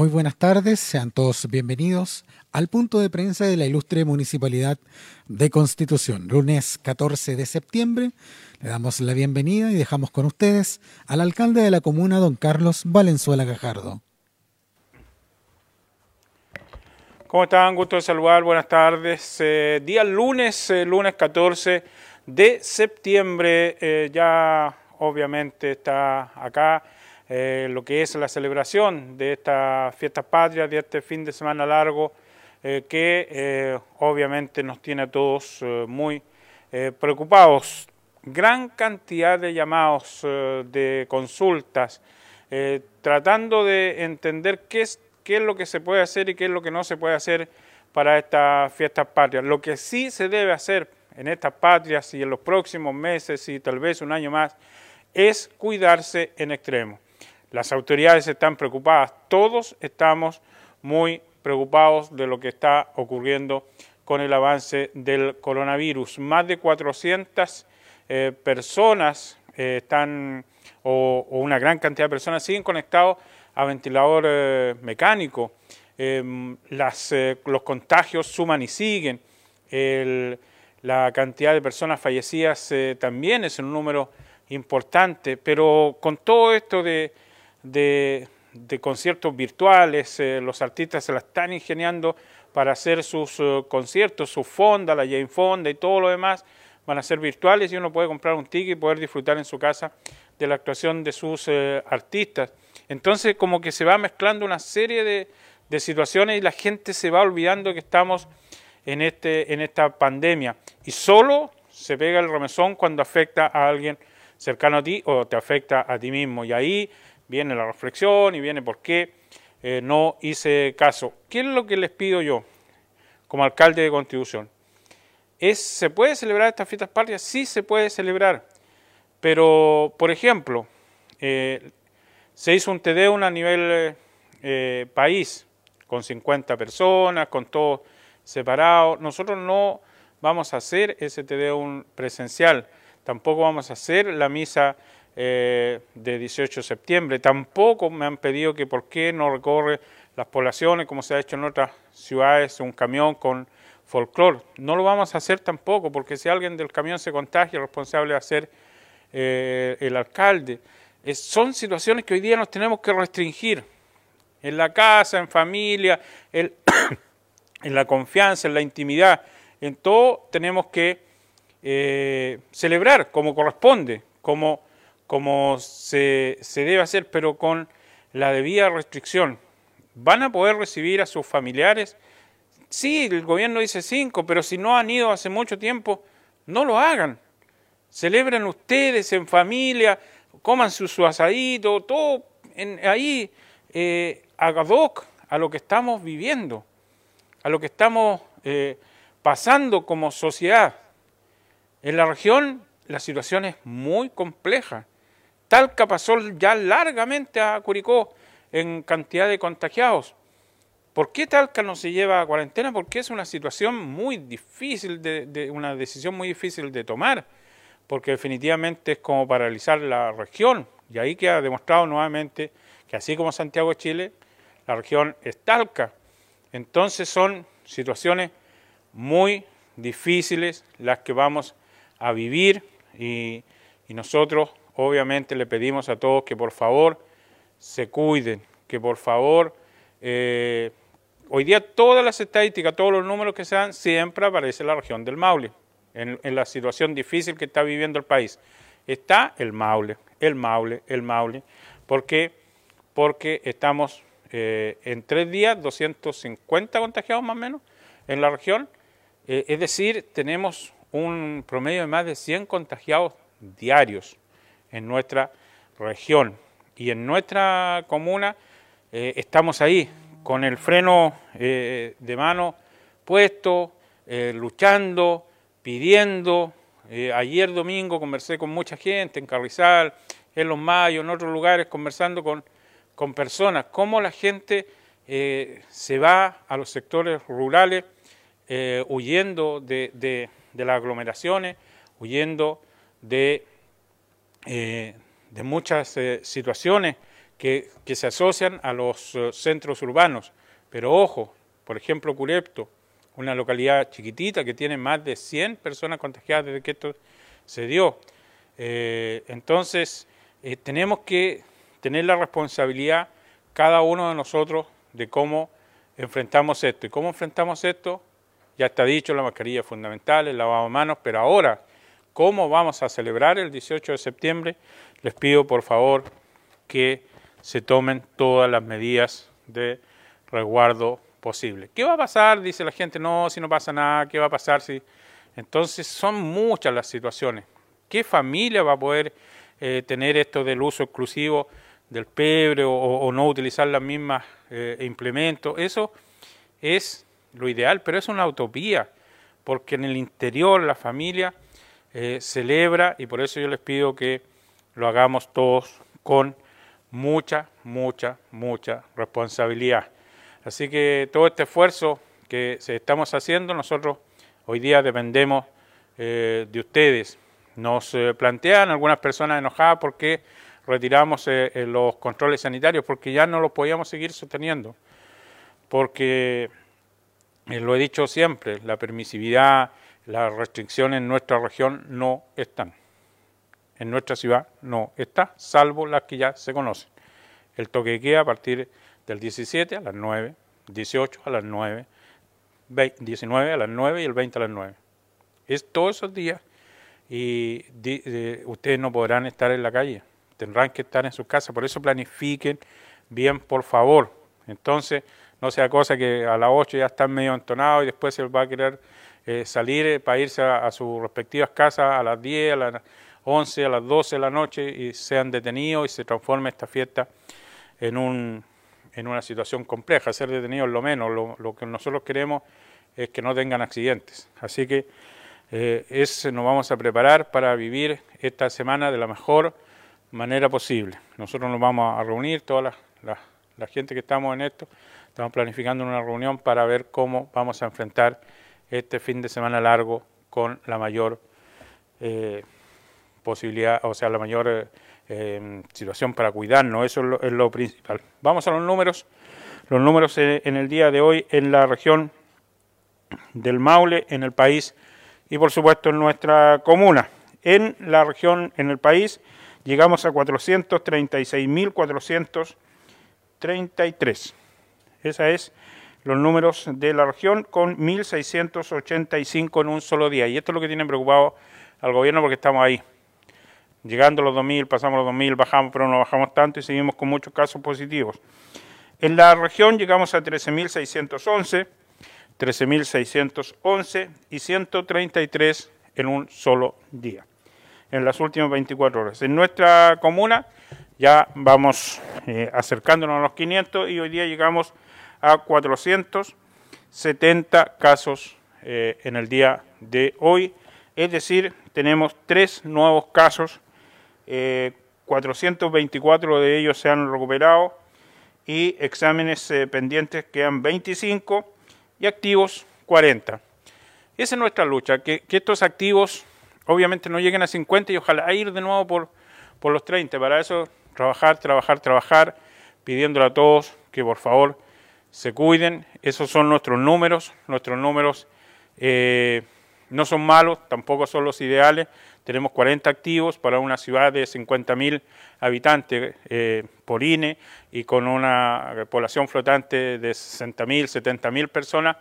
Muy buenas tardes, sean todos bienvenidos al punto de prensa de la ilustre Municipalidad de Constitución. Lunes 14 de septiembre le damos la bienvenida y dejamos con ustedes al alcalde de la comuna, don Carlos Valenzuela Gajardo. ¿Cómo están? Gusto de saludar, buenas tardes. Eh, día lunes, eh, lunes 14 de septiembre, eh, ya obviamente está acá eh, lo que es la celebración de estas fiestas patrias, de este fin de semana largo, eh, que eh, obviamente nos tiene a todos muy preocupados. Gran cantidad de llamados, de consultas, tratando de entender qué es, qué es lo que se puede hacer y qué es lo que no se puede hacer para estas fiestas patrias. Lo que sí se debe hacer en estas patrias y en los próximos meses y tal vez un año más es cuidarse en extremo. Las autoridades están preocupadas, todos estamos muy preocupados de lo que está ocurriendo con el avance del coronavirus. Más de 400 eh, personas eh, están, o, una gran cantidad de personas siguen conectados a ventilador eh, mecánico. Em, los contagios suman y siguen. la cantidad de personas fallecidas también es un número importante, pero con todo esto de de, conciertos virtuales, eh, los artistas se la están ingeniando para hacer sus eh, conciertos, su fonda, la Jane Fonda y todo lo demás, van a ser virtuales y uno puede comprar un ticket y poder disfrutar en su casa de la actuación de sus eh, artistas. Entonces como que se va mezclando una serie de, de, situaciones y la gente se va olvidando que estamos en, este, en esta pandemia y solo se pega el remesón cuando afecta a alguien cercano a ti o te afecta a ti mismo y ahí viene la reflexión y viene por qué eh, no hice caso. ¿Qué es lo que les pido yo como alcalde de Constitución? ¿Es, ¿Se puede celebrar estas fiestas patrias? Sí se puede celebrar, pero, por ejemplo, eh, se hizo un TD a nivel eh, país, con 50 personas, con todo separado. Nosotros no vamos a hacer ese TD presencial, tampoco vamos a hacer la misa eh, de 18 de septiembre. Tampoco me han pedido que por qué no recorre las poblaciones como se ha hecho en otras ciudades un camión con folclore. No lo vamos a hacer tampoco porque si alguien del camión se contagia, el responsable va a ser el alcalde. son situaciones que hoy día nos tenemos que restringir en la casa, en familia, en la confianza, en la intimidad. En todo tenemos que eh, celebrar como corresponde, como como se, debe hacer, pero con la debida restricción. ¿Van a poder recibir a sus familiares? Sí, el gobierno dice cinco, pero si no han ido hace mucho tiempo, no lo hagan. Celebren ustedes en familia, coman su, su asadito, todo en, ahí, eh, hoc a lo que estamos viviendo, a lo que estamos eh, pasando como sociedad. En la región la situación es muy compleja. Talca pasó ya largamente a Curicó en cantidad de contagiados. ¿Por qué Talca no se lleva a cuarentena? Porque es una situación muy difícil, de, una decisión muy difícil de tomar, porque definitivamente es como paralizar la región. Y ahí queda demostrado nuevamente que así como Santiago de Chile, la región es Talca. Entonces son situaciones muy difíciles las que vamos a vivir y, y nosotros obviamente le pedimos a todos que por favor se cuiden, que por favor, eh, hoy día todas las estadísticas, todos los números que se dan, siempre aparece la región del Maule, en, la situación difícil que está viviendo el país. Está el Maule, el Maule, el Maule, ¿por qué? Porque estamos eh, en tres días 250 contagiados más o menos en la región, eh, es decir, tenemos un promedio de más de 100 contagiados diarios en nuestra región. Y en nuestra comuna eh, estamos ahí, con el freno eh, de mano puesto, eh, luchando, pidiendo. ayer domingo conversé con mucha gente en Carrizal, en Los Mayos, en otros lugares, conversando con, con personas, cómo la gente se va a los sectores rurales huyendo de, de las aglomeraciones, huyendo de eh, de muchas eh, situaciones que, que se asocian a los eh, centros urbanos. Pero ojo, por ejemplo, Curepto, una localidad chiquitita que tiene más de 100 personas contagiadas desde que esto se dio. Entonces, tenemos que tener la responsabilidad cada uno de nosotros de cómo enfrentamos esto. ¿Y cómo enfrentamos esto? Ya está dicho, la mascarilla es fundamental, el lavado de manos, pero ahora, ¿cómo vamos a celebrar el 18 de septiembre? Les pido, por favor, que se tomen todas las medidas de resguardo posible. ¿Qué va a pasar? Dice la gente, no, si no pasa nada, ¿qué va a pasar si... Entonces son muchas las situaciones. ¿Qué familia va a poder eh, tener esto del uso exclusivo del pebre o, no utilizar las mismas eh, implementos? Eso es lo ideal, pero es una utopía, porque en el interior la familia eh, celebra y por eso yo les pido que lo hagamos todos con mucha, mucha, mucha responsabilidad. Así que todo este esfuerzo que estamos haciendo, nosotros hoy día dependemos eh, de ustedes. Nos eh, plantean algunas personas enojadas porque retiramos los controles sanitarios, porque ya no los podíamos seguir sosteniendo, porque lo he dicho siempre, la permisividad, las restricciones en nuestra región no están. En nuestra ciudad no está, salvo las que ya se conocen. El toque de queda a partir del 17 a las 9, 18 a las 9, 19 a las 9 y el 20 a las 9. Es todos esos días y ustedes no podrán estar en la calle, tendrán que estar en sus casas, por eso planifiquen bien, por favor. Entonces, no sea cosa que a las 8 ya están medio entonados y después se va a querer eh, salir eh, para irse a, sus respectivas casas a las 10, a las 11, a las 12 de la noche y sean detenidos y se transforme esta fiesta en, un, en una situación compleja. Ser detenidos lo menos, lo, que nosotros queremos es que no tengan accidentes. Así que eh, nos vamos a preparar para vivir esta semana de la mejor manera posible. Nosotros nos vamos a reunir, toda la, gente que estamos en esto, estamos planificando una reunión para ver cómo vamos a enfrentar este fin de semana largo con la mayor eh, posibilidad, o sea, la mayor... Eh, situación para cuidarnos, eso es lo, principal. Vamos a los números. Los números en el día de hoy en la región del Maule, en el país y por supuesto en nuestra comuna. En la región, en el país, llegamos a 436.433. Esa es los números de la región con 1.685 en un solo día. Y esto es lo que tiene preocupado al gobierno porque estamos ahí llegando a los 2.000, pasamos los 2.000, bajamos, pero no bajamos tanto y seguimos con muchos casos positivos. En la región llegamos a 13.611, 13.611 y 133 en un solo día, en las últimas 24 horas. En nuestra comuna ya vamos eh, acercándonos a los 500 y hoy día llegamos 470 casos eh, en el día de hoy, es decir, tenemos tres nuevos casos 424 eh, de ellos se han recuperado y exámenes eh, pendientes quedan 25 y activos 40. Esa es nuestra lucha, que, estos activos obviamente no lleguen a 50 y ojalá ir de nuevo por, por los 30. Para eso trabajar, trabajar, trabajar, pidiéndole a todos que por favor se cuiden. Esos son nuestros números, nuestros números eh, no son malos, tampoco son los ideales, tenemos 40 activos para una ciudad de 50.000 habitantes eh, por INE y con una población flotante de 60.000, 70.000 personas.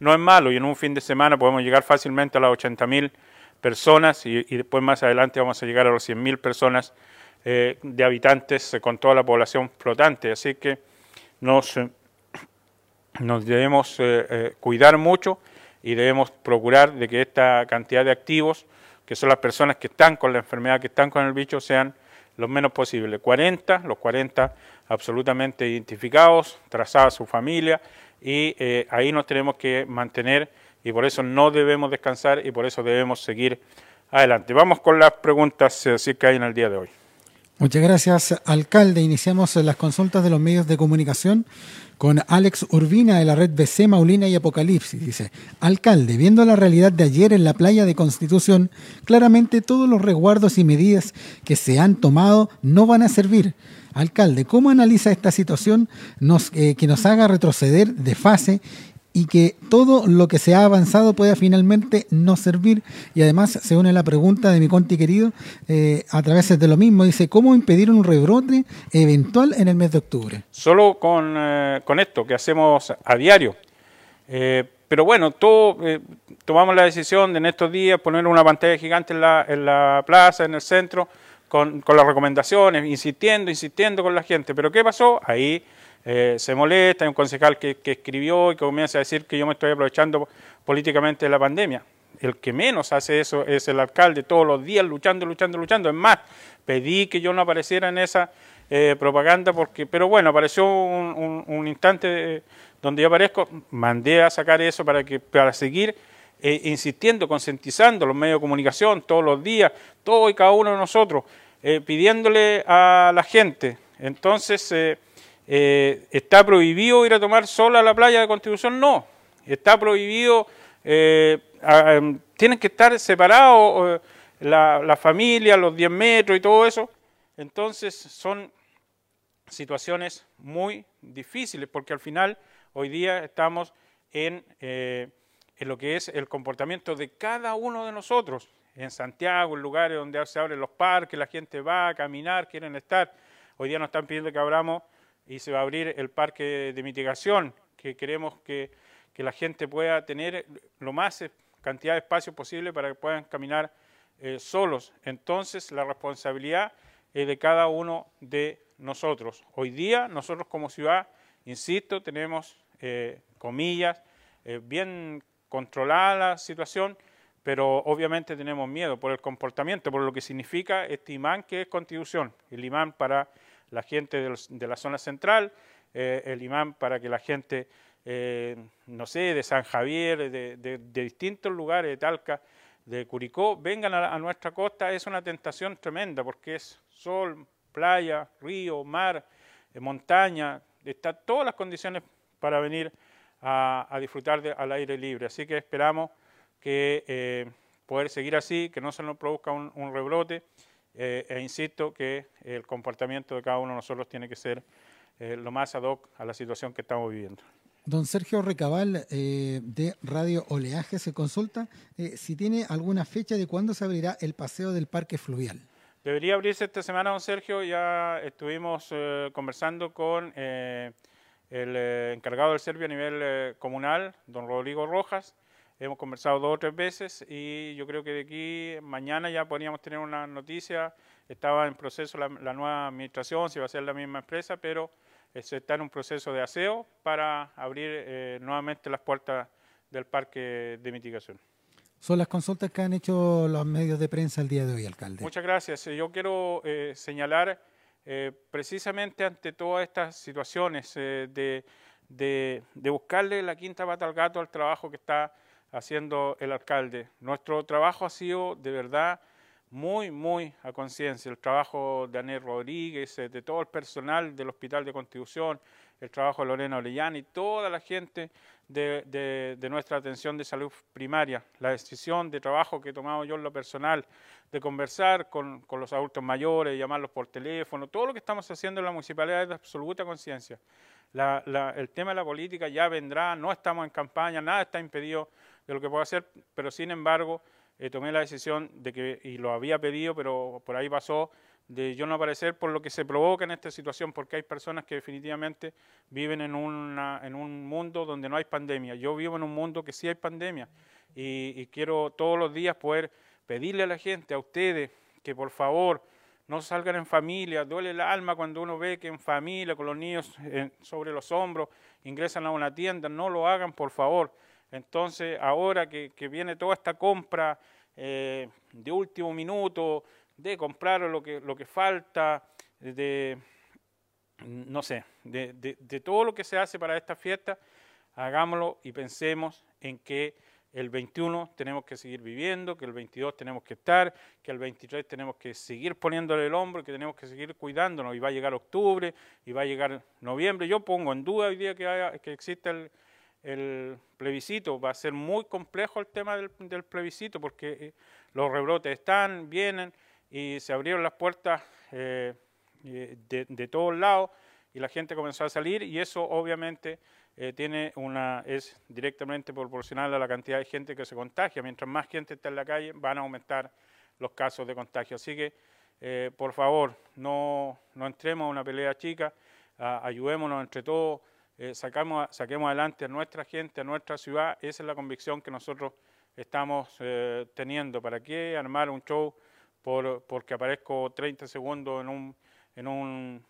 No es malo y en un fin de semana podemos llegar fácilmente a las 80.000 personas y, después más adelante vamos a llegar a los 100.000 personas eh, de habitantes con toda la población flotante. Así que nos, nos debemos eh, cuidar mucho y debemos procurar de que esta cantidad de activos que son las personas que están con la enfermedad, que están con el bicho, sean lo menos posible. 40, los 40 absolutamente identificados, trazada su familia, y eh, ahí nos tenemos que mantener y por eso no debemos descansar y por eso debemos seguir adelante. Vamos con las preguntas eh, que hay en el día de hoy. Muchas gracias, alcalde. Iniciamos las consultas de los medios de comunicación con Alex Urbina de la red BC Maulina y Apocalipsis. Dice, alcalde, viendo la realidad de ayer en la playa de Constitución, claramente todos los resguardos y medidas que se han tomado no van a servir. Alcalde, ¿cómo analiza esta situación eh, que nos haga retroceder de fase y que todo lo que se ha avanzado pueda finalmente no servir. Y además se une la pregunta de mi conti querido eh, a través de lo mismo. Dice, ¿cómo impedir un rebrote eventual en el mes de octubre? Solo con, eh, con esto que hacemos a diario. Eh, pero bueno, todo, tomamos la decisión de en estos días poner una pantalla gigante en la, en la plaza, en el centro, con, con las recomendaciones, insistiendo, insistiendo con la gente. Pero ¿qué pasó? Ahí eh, se molesta, hay un concejal que, escribió y que comienza a decir que yo me estoy aprovechando políticamente de la pandemia. El que menos hace eso es el alcalde, todos los días luchando, luchando, luchando. Es más, pedí que yo no apareciera en esa eh, propaganda, porque, pero bueno, apareció un, instante donde yo aparezco, mandé a sacar eso para, que, para seguir eh, insistiendo, concientizando los medios de comunicación todos los días, todos y cada uno de nosotros, pidiéndole a la gente. Entonces, eh, ¿Está prohibido ir a tomar sol a la playa de Constitución? No. Está prohibido, eh, em, tienen que estar separados eh, la, familia, los 10 metros y todo eso. Entonces son situaciones muy difíciles porque al final hoy día estamos en, en lo que es el comportamiento de cada uno de nosotros. En Santiago, en lugares donde se abren los parques, la gente va a caminar, quieren estar. Hoy día nos están pidiendo que abramos y se va a abrir el parque de mitigación, que queremos que, la gente pueda tener lo más cantidad de espacio posible para que puedan caminar eh, solos. Entonces, la responsabilidad es de cada uno de nosotros. Hoy día, nosotros como ciudad, insisto, tenemos, eh, comillas, eh, bien controlada la situación, pero obviamente tenemos miedo por el comportamiento, por lo que significa este imán que es constitución, el imán para la gente de, la zona central, eh, el imán para que la gente, eh, no sé, de San Javier, de, distintos lugares, de Talca, de Curicó, vengan a, nuestra costa, es una tentación tremenda porque es sol, playa, río, mar, eh, montaña, está todas las condiciones para venir a, disfrutar al aire libre. Así que esperamos que poder seguir así, que no se nos produzca un rebrote eh, e insisto que el comportamiento de cada uno de nosotros tiene que ser eh, lo más ad hoc a la situación que estamos viviendo. Don Sergio Recabal eh, de Radio Oleaje se consulta si tiene alguna fecha de cuándo se abrirá el paseo del parque fluvial. Debería abrirse esta semana, don Sergio. Ya estuvimos conversando con el encargado del Serbio a nivel comunal, don Rodrigo Rojas. Hemos conversado dos o tres veces y yo creo que de aquí mañana ya podríamos tener una noticia. Estaba en proceso la, nueva administración, si va a ser la misma empresa, pero eh, se está en un proceso de aseo para abrir eh, nuevamente las puertas del parque de mitigación. Son las consultas que han hecho los medios de prensa el día de hoy, alcalde. Muchas gracias. Yo quiero eh, señalar precisamente ante todas estas situaciones de, de, de buscarle la quinta pata al gato al trabajo que está haciendo el alcalde. Nuestro trabajo ha sido de verdad muy, muy a conciencia. El trabajo de Anel Rodríguez, eh, de todo el personal del Hospital de Constitución, el trabajo de Lorena Orellana y toda la gente de, nuestra atención de salud primaria. La decisión de trabajo que he tomado yo en lo personal, de conversar con, los adultos mayores, llamarlos por teléfono, todo lo que estamos haciendo en la municipalidad es de absoluta conciencia. el tema de la política ya vendrá, no estamos en campaña, nada está impedido de lo que puedo hacer, pero sin embargo eh, tomé la decisión de que, y lo había pedido, pero por ahí pasó, de yo no aparecer por lo que se provoca en esta situación, porque hay personas que definitivamente viven en, una, en un mundo donde no hay pandemia. Yo vivo en un mundo que sí hay pandemia y, quiero todos los días poder pedirle a la gente, a ustedes, que por favor no salgan en familia. Duele el alma cuando uno ve que en familia, con los niños eh, sobre los hombros, ingresan a una tienda. No lo hagan, por favor. Entonces, ahora que, viene toda esta compra eh, de último minuto, de comprar lo que, lo que falta, de, no sé, de, todo lo que se hace para esta fiesta, hagámoslo y pensemos en que el 21 tenemos que seguir viviendo, que el 22 tenemos que estar, que el 23 tenemos que seguir poniéndole el hombro, que tenemos que seguir cuidándonos. Y va a llegar octubre, y va a llegar noviembre. Yo pongo en duda hoy día que, haya, que exista el, plebiscito. Va a ser muy complejo el tema del, plebiscito porque eh, los rebrotes están, vienen y se abrieron las puertas eh, eh, de, todos lados y la gente comenzó a salir y eso obviamente eh, tiene una, es directamente proporcional a la cantidad de gente que se contagia. Mientras más gente está en la calle, van a aumentar los casos de contagio. Así que, por favor, no, no, entremos a una pelea chica, ayudémonos entre todos, sacamos, saquemos adelante a nuestra gente, a nuestra ciudad. Esa es la convicción que nosotros estamos teniendo. ¿Para qué armar un show por, porque aparezco 30 segundos en un,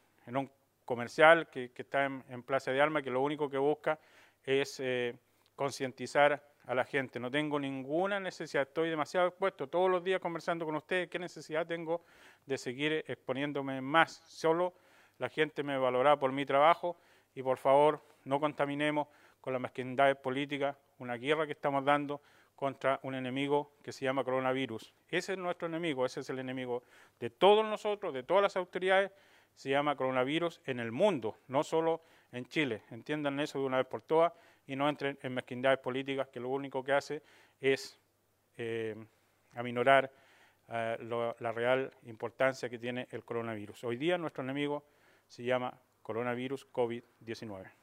comercial que, está en, Plaza de Armas, que lo único que busca es eh, concientizar a la gente. No tengo ninguna necesidad, estoy demasiado expuesto todos los días conversando con ustedes. ¿Qué necesidad tengo de seguir exponiéndome más? Solo la gente me valora por mi trabajo y por favor no contaminemos con las mezquindades políticas, una guerra que estamos dando contra un enemigo que se llama coronavirus. Ese es nuestro enemigo, ese es el enemigo de todos nosotros, de todas las autoridades se llama coronavirus en el mundo, no solo en Chile. Entiendan eso de una vez por todas y no entren en mezquindades políticas que lo único que hace es eh, aminorar eh, la real importancia que tiene el coronavirus. Hoy día nuestro enemigo se llama coronavirus COVID-19.